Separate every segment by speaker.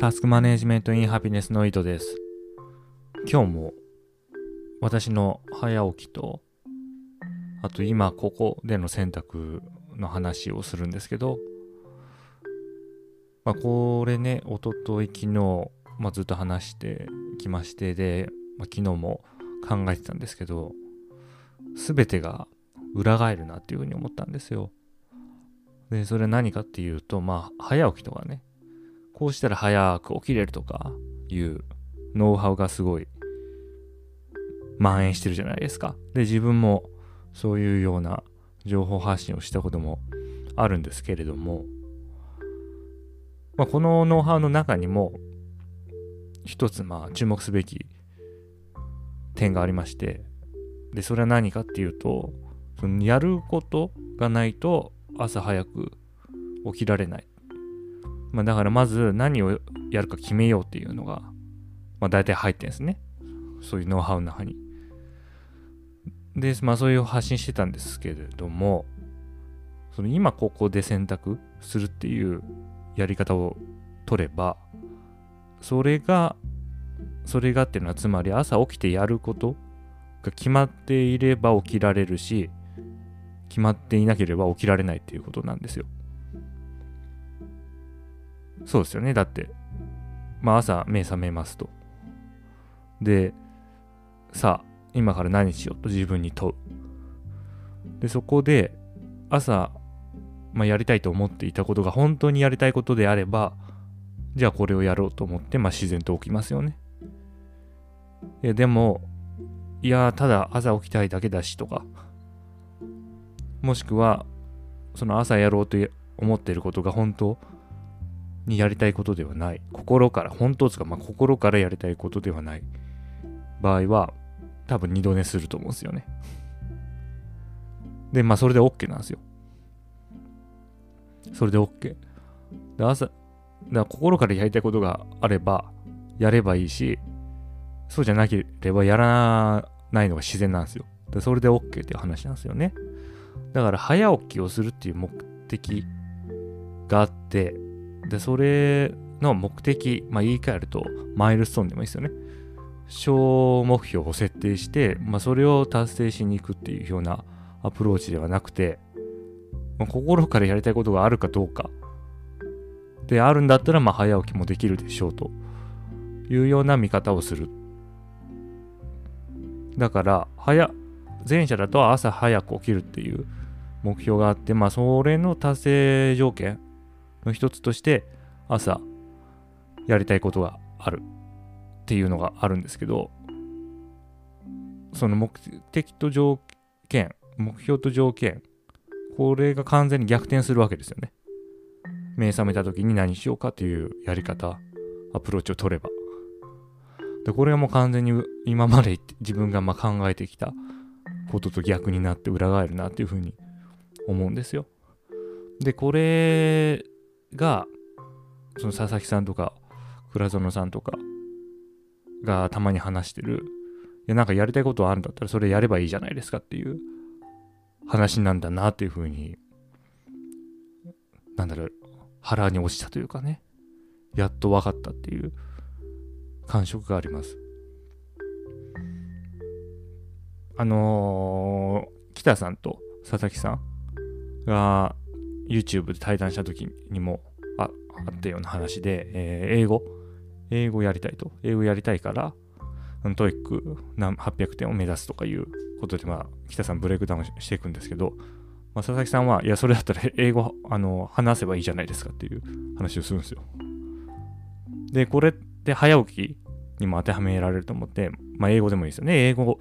Speaker 1: タスクマネジメントインハピネスの井戸です。今日も私の早起きと、あと今ここでの選択の話をするんですけど、まあ、これね、おととい、昨日、まあ、ずっと話してきましてで、まあ、昨日も考えてたんですけど、すべてが裏返るなっていうふうに思ったんですよ。で、それ何かっていうと、まあ、早起きとかね、こうしたら早く起きれるとかいうノウハウがすごい蔓延してるじゃないですか。で、自分もそういうような情報発信をしたこともあるんですけれども、まあ、このノウハウの中にも一つまあ注目すべき点がありましてでそれは何かっていうとそのやることがないと朝早く起きられないまあ、だからまず何をやるか決めようっていうのが、まあ、大体入ってるんですね。そういうノウハウの中に。で、まあそういう発信してたんですけれども、その今ここで選択するっていうやり方を取れば、それが、それがっていうのはつまり朝起きてやることが決まっていれば起きられるし、決まっていなければ起きられないっていうことなんですよ。そうですよね。だって、まあ朝目覚めますと。で、さあ、今から何しようと自分に問う。で、そこで朝、まあ、やりたいと思っていたことが本当にやりたいことであれば、じゃあこれをやろうと思って、まあ自然と起きますよね。いや、でも、いや、ただ朝起きたいだけだしとか、もしくは、その朝やろうと思っていることが本当にやりたいことではない。心から、本当ですか、まあ、心からやりたいことではない場合は、多分二度寝すると思うんですよね。で、まあ、それで OK なんですよ。それで OK。で、朝、だから心からやりたいことがあれば、やればいいし、そうじゃなければやらないのが自然なんですよ。でそれで OK っていう話なんですよね。だから早起きをするっていう目的があって、で、それの目的、まあ、言い換えると、マイルストーンでもいいですよね。小目標を設定して、まあ、それを達成しに行くっていうようなアプローチではなくて、まあ、心からやりたいことがあるかどうか。で、あるんだったら、まあ、早起きもできるでしょうというような見方をする。だから、早、前者だと朝早く起きるっていう目標があって、まあ、それの達成条件の一つとして朝やりたいことがある。っていうのがあるんですけどその目的と条件目標と条件これが完全に逆転するわけですよね。目覚めた時に何しようかというやり方アプローチを取れば。でこれはもう完全に今まで自分がま考えてきたことと逆になって裏返るなっていうふうに思うんですよ。でこれが、その佐々木さんとか、倉園さんとかがたまに話してる、いや、なんかやりたいことあるんだったらそれやればいいじゃないですかっていう話なんだなっていうふうに、なんだろう、腹に落ちたというかね、やっと分かったっていう感触があります。あのー、北さんと佐々木さんが YouTube で対談した時にもああったような話で、えー、英語、英語やりたいと。英語やりたいから、 TOEIC800点を目指すとかいうことで、まあ、北さんブレイクダウンしていくんですけど、まあ、佐々木さんは、いや、それだったら英語、あの、話せばいいじゃないですかっていう話をするんですよ。で、これって早起きにも当てはめられると思って、まあ、英語でもいいですよね。英語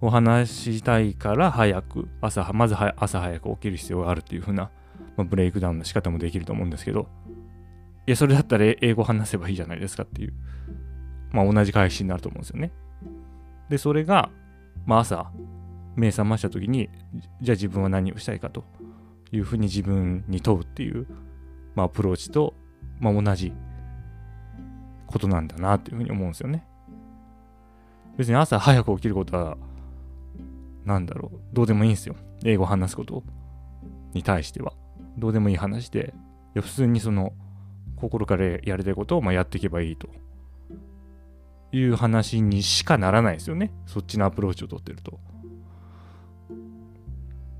Speaker 1: を話したいから早く、朝、まず朝早く起きる必要があるっていう風なまあ、ブレイクダウンの仕方もできると思うんですけど、いや、それだったら英語話せばいいじゃないですかっていう、まあ、同じ返しになると思うんですよね。で、それが、まあ、朝、目覚ました時に、じゃあ自分は何をしたいかというふうに自分に問うっていう、まあ、アプローチと、まあ、同じことなんだなっていうふうに思うんですよね。別に朝早く起きることは、なんだろう、どうでもいいんですよ。英語を話すことに対しては。どうでもいい話で、いや普通にその心からやりたいことをまあやっていけばいいと。いう話にしかならないですよね。そっちのアプローチを取ってると。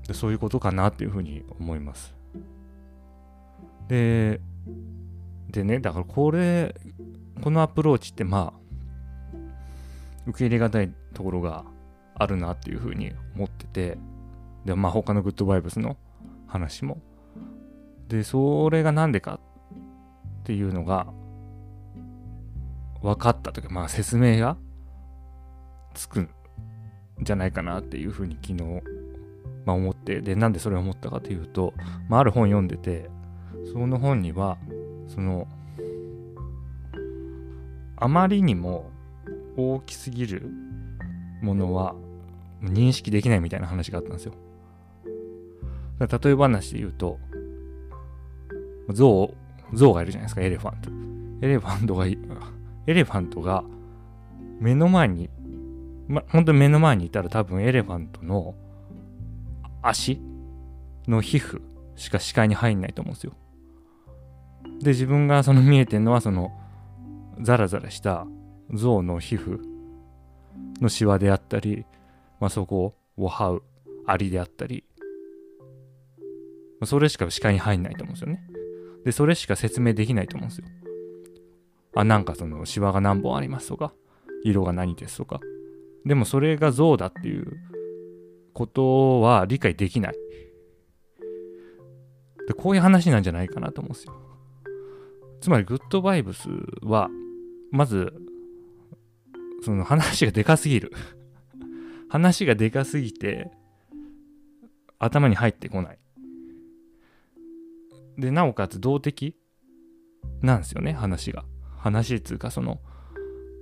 Speaker 1: でそういうことかなっていうふうに思います。ででねだからこれこのアプローチってまあ受け入れがたいところがあるなっていうふうに思ってて。でまあ他のグッドバイブスの話もでそれが何でかっていうのが分かったというかまあ説明がつくんじゃないかなっていうふうに昨日、まあ、思ってでなんでそれを思ったかというと、まあ、ある本読んでてその本にはそのあまりにも大きすぎるものは認識できないみたいな話があったんですよ。例え話で言うと、象、象がいるじゃないですか、エレファント。エレファントが、エレファントが目の前に、ま、本当に目の前にいたら多分エレファントの足の皮膚しか視界に入んないと思うんですよ。で、自分がその見えてるのはそのザラザラした象の皮膚のシワであったり、まあ、そこを這うアリであったり、まあ、それしか視界に入んないと思うんですよね。で、それしか説明できないと思うんですよ。あ、なんかそのシワが何本ありますとか、色が何ですとか。でもそれが象だっていうことは理解できない。で、こういう話なんじゃないかなと思うんですよ。つまりグッドバイブスは、まず、その話がでかすぎる 話がでかすぎて、頭に入ってこない。で、なおかつ動的なんですよね、話が。話っつうか、その、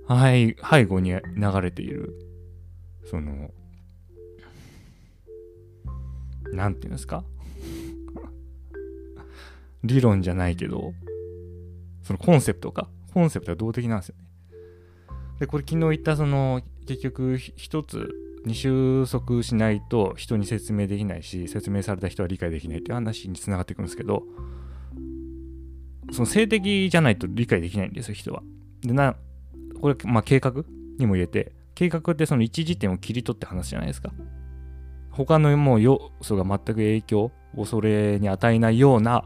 Speaker 1: はい、背後に流れている、その、なんていうんですか？理論じゃないけど、そのコンセプトか？コンセプトは動的なんですよね。で、これ昨日言ったその、結局一つに収束しないと人に説明できないし、説明された人は理解できないっていう話につながっていくんですけど、その性的じゃないと理解できないんですよ、人は。で、な、これ、まあ計画にも言えて、計画ってその一時点を切り取って話じゃないですか。他のもう要素が全く影響をそれに与えないような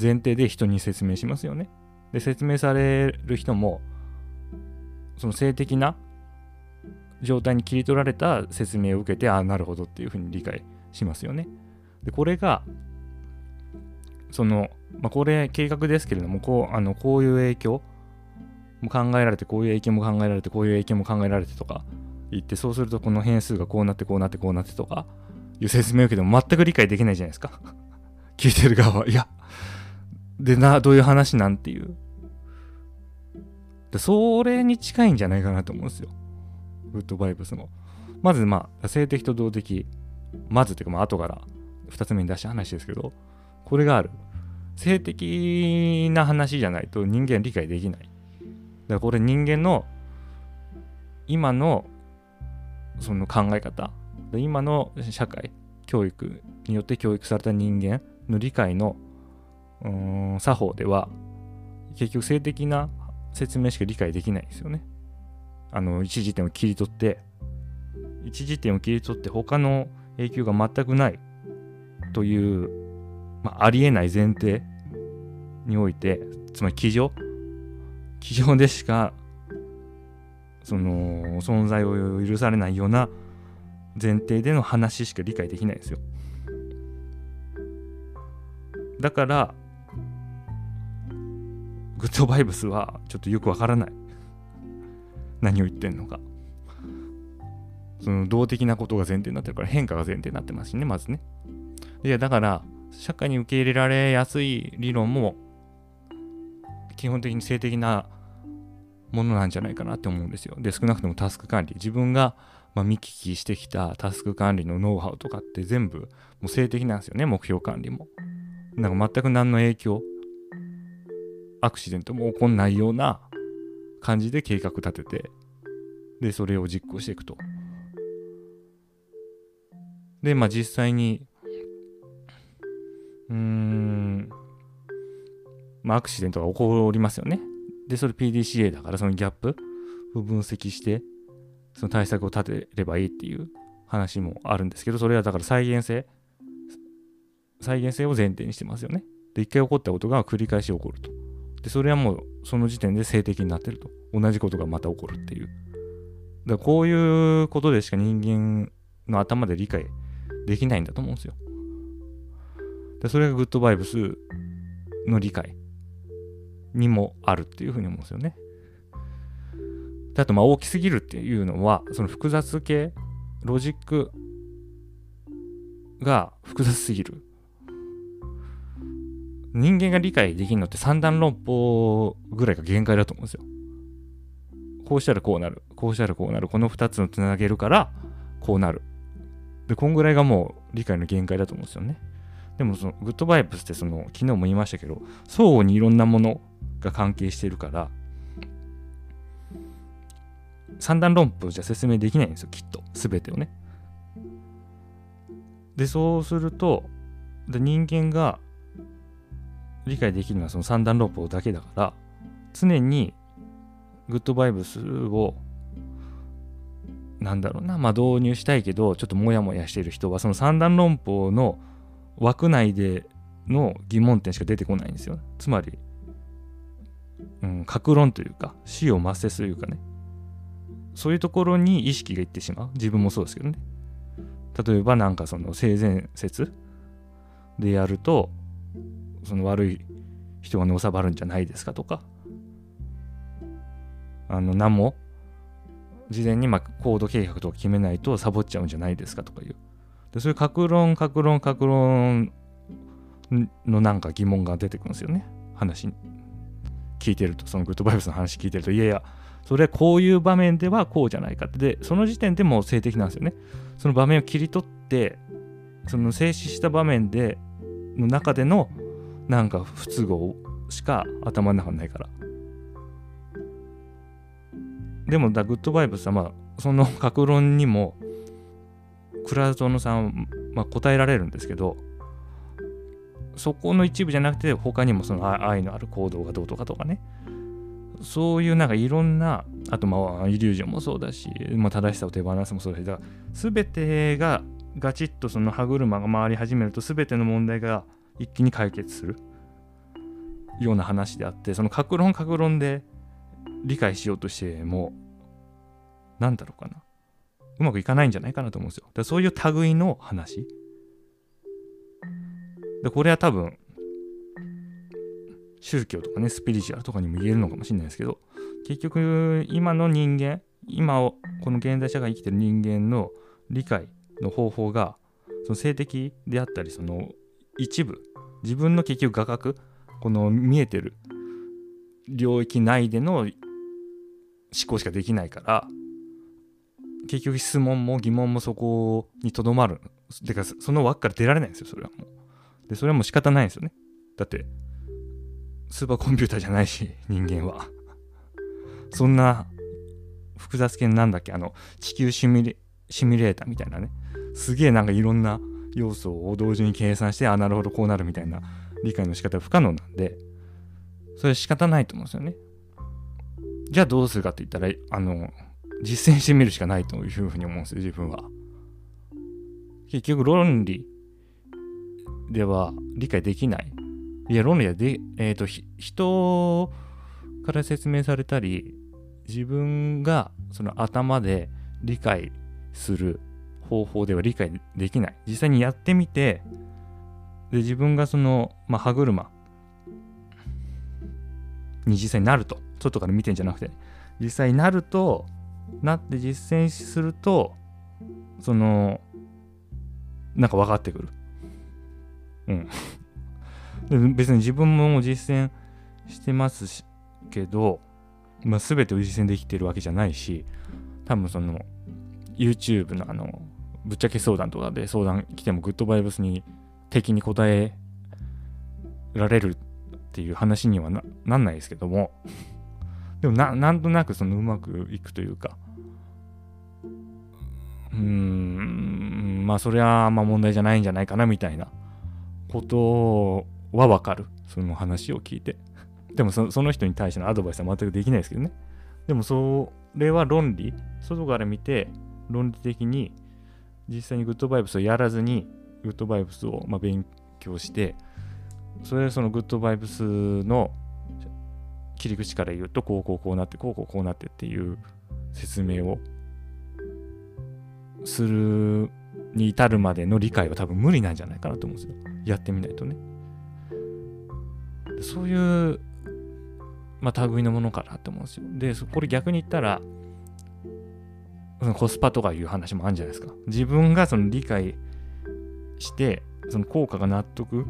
Speaker 1: 前提で人に説明しますよね。で、説明される人も、その性的な状態に切り取られた説明を受けて、ああ、なるほどっていうふうに理解しますよね。で、これが、その、まあ、これ計画ですけれども、こう、あの、こういう影響も考えられて、こういう影響も考えられて、こういう影響も考えられてとか言って、そうするとこの変数がこうなって、こうなって、こうなってとかいう説明を受けても全く理解できないじゃないですか。聞いてる側は。いや、でな、どういう話なんていう。それに近いんじゃないかなと思うんですよ。グッドバイブスも。まず、まあ、性的と動的。まずっていうか、まあ、後から2つ目に出した話ですけど、これがある。性的な話じゃないと人間理解できない。だからこれ人間の今のその考え方、今の社会、教育によって教育された人間の理解のうん作法では結局性的な説明しか理解できないですよね。あの一時点を切り取って一時点を切り取って他の影響が全くないという、まあ、ありえない前提においてつまり机上机上でしかその存在を許されないような前提での話しか理解できないんですよ。だからグッドバイブスはちょっとよくわからない。何を言ってんのか。その動的なことが前提になってるから変化が前提になってますしね、まずね。いや、だから、社会に受け入れられやすい理論も、基本的に性的なものなんじゃないかなって思うんですよ。で、少なくともタスク管理。自分が、まあ、見聞きしてきたタスク管理のノウハウとかって全部、もう性的なんですよね、目標管理も。なんか全く何の影響アクシデントも起こんないような感じで計画立てて、で、それを実行していくと。で、まあ実際に、うーん、まあ、アクシデントが起こりますよね。で、それ PDCA だからそのギャップを分析して、その対策を立てればいいっていう話もあるんですけど、それはだから再現性、再現性を前提にしてますよね。で、一回起こったことが繰り返し起こると。で、それはもうその時点で性的になってると。同じことがまた起こるっていう。だこういうことでしか人間の頭で理解できないんだと思うんですよ。でそれがグッドバイブスの理解にもあるっていうふうに思うんですよね。であとまあ大きすぎるっていうのはその複雑系ロジックが複雑すぎる人間が理解できるのって三段論法ぐらいが限界だと思うんですよ。こうしたらこうなる。こうしたらこうなる。この2つをつなげるからこうなる。で、こんぐらいがもう理解の限界だと思うんですよね。でもそのグッドバイブスってその昨日も言いましたけど相互にいろんなものが関係してるから三段論法じゃ説明できないんですよきっと全てをね。でそうするとで人間が理解できるのはその三段論法だけだから常にグッドバイブスをなんだろうなまあ導入したいけどちょっとモヤモヤしてる人はその三段論法の枠内での疑問点しか出てこないんですよ。つまり、うん、格論というか死を抹殺というかね。そういうところに意識がいってしまう。自分もそうですけどね。例えばなんかその性善説でやるとその悪い人がのさばるんじゃないですかとか。あの何も事前にまあ行動計画とか決めないとサボっちゃうんじゃないですかとかいう。でそういう格論格論格論のなんか疑問が出てくるんですよね。話聞いてるとそのグッドバイブスの話聞いてるといやいやそれはこういう場面ではこうじゃないかって。でその時点でもう性的なんですよね。その場面を切り取ってその静止した場面での中でのなんか不都合しか頭の中ないから。でもだグッドバイブスはまあその格論にもクラウドのさん、まあ、答えられるんですけどそこの一部じゃなくて他にもその愛のある行動がどうとかとかね。そういうなんかいろんなあとまあイリュージョンもそうだし、まあ、正しさを手放すもそうだしだから全てがガチッとその歯車が回り始めると全ての問題が一気に解決するような話であってその格論格論で理解しようとしてもなんだろうかなうまくいかないんじゃないかなと思うんですよ。だそういう類の話。でこれは多分宗教とかねスピリチュアルとかにも言えるのかもしれないですけど結局今の人間今をこの現代社会生きてる人間の理解の方法がその性的であったりその一部自分の結局画角この見えてる領域内での思考しかできないから結局質問も疑問もそこにとどまる。てか、その枠から出られないんですよ、それはもう。で、それはもう仕方ないんですよね。だって、スーパーコンピューターじゃないし、人間は。そんな複雑系なんだっけ、あの、地球シミュレシミュレーターみたいなね。すげえなんかいろんな要素を同時に計算して、あ、なるほど、こうなるみたいな理解の仕方は不可能なんで、それは仕方ないと思うんですよね。じゃあどうするかって言ったら、あの、実践してみるしかないというふうに思うんですよ、自分は。結局論理では理解できない。いや、論理はで、えっ、ー、と、人から説明されたり、自分がその頭で理解する方法では理解できない。実際にやってみて、で、自分がその、まあ、歯車に実際になると。外から見てんじゃなくて、実際になると、なって実践するとそのなんか分かってくるうん で別に自分も実践してますしけど、まあ、全てを実践できてるわけじゃないし多分その YouTube のあのぶっちゃけ相談とかで相談来てもグッドバイブスに敵に答えられるっていう話にはななんないですけども。でもななんとなくそのうまくいくというか。うーんまあそれはあんま問題じゃないんじゃないかなみたいなことはわかる。その話を聞いて。でもその人に対してのアドバイスは全くできないですけどね。でもそれは論理、外から見て論理的に実際にグッドバイブスをやらずにグッドバイブスをま勉強して、それでそのグッドバイブスの切り口から言うとこうこうこうなってこうこうこうなってっていう説明をするに至るまでの理解は多分無理なんじゃないかなと思うんですよ。やってみないとね。そういう、まあ、類のものかなと思うんですよ。で、これ逆に言ったら、そのコスパとかいう話もあるんじゃないですか。自分がその理解して、その効果が納得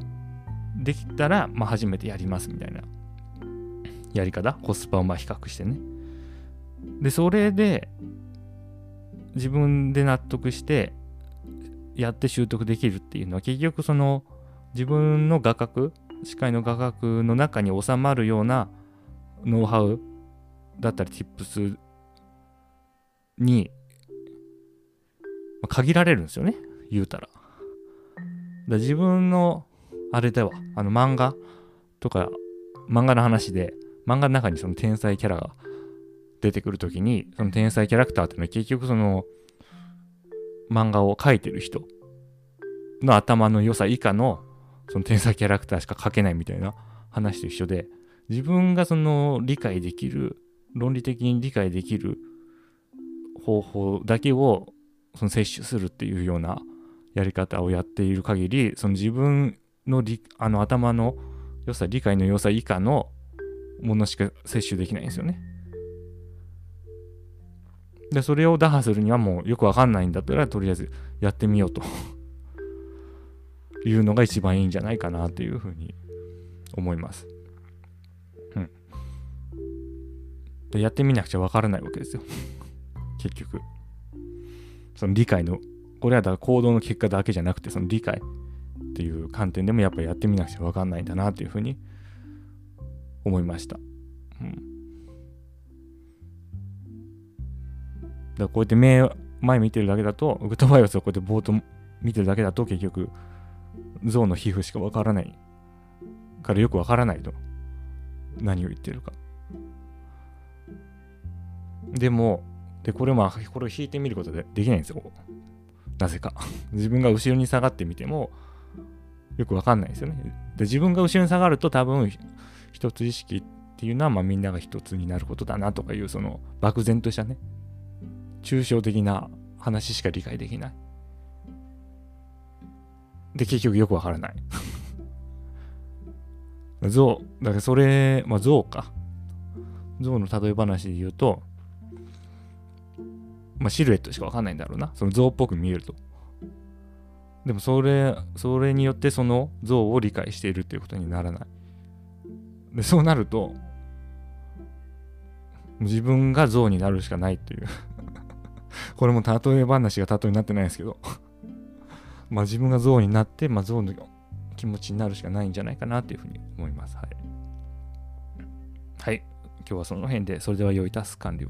Speaker 1: できたら、まあ、初めてやりますみたいなやり方、コスパをまあ比較してね。で、それで、自分で納得して、やって習得できるっていうのは結局その自分の画角？視界の画角の中に収まるようなノウハウだったり tips にま限られるんですよね言うたら。だ自分のあれではあの漫画とか漫画の話で漫画の中にその天才キャラが出てくるときにその天才キャラクターっていうのは結局その漫画を描いてる人の頭の良さ以下のその天才キャラクターしか描けないみたいな話と一緒で自分がその理解できる論理的に理解できる方法だけをその摂取するっていうようなやり方をやっている限りその自分のあの頭の良さ理解の良さ以下のものしか摂取できないんですよね。で、それを打破するにはもうよくわかんないんだったら、とりあえずやってみようというのが一番いいんじゃないかなというふうに思います。うん。で、やってみなくちゃわからないわけですよ。結局。その理解の、これはだから行動の結果だけじゃなくて、その理解っていう観点でもやっぱりやってみなくちゃわかんないんだなというふうに思いました。うんだからこうやって目前見てるだけだと、グッドバイオスをこうやってボート見てるだけだと結局、象の皮膚しかわからないからよくわからないと。何を言ってるか。でも、で、これまあ、これを引いてみることでできないんですよ。なぜか。自分が後ろに下がってみても、よくわかんないですよね。で、自分が後ろに下がると多分、一つ意識っていうのは、まあみんなが一つになることだなとかいう、その漠然としたね、抽象的な話しか理解できない。で、結局よくわからない。象、だからそれ、まあ象か。象の例え話で言うと、まあシルエットしかわかんないんだろうな。その象っぽく見えると。でもそれ、それによってその象を理解しているっていうことにならない。で、そうなると、自分が象になるしかないっていう これも例え話が例えになってないですけど まあ自分が象になって、まあ象の気持ちになるしかないんじゃないかなっていうふうに思います。はい。はい。今日はその辺で、それでは良いタス完了。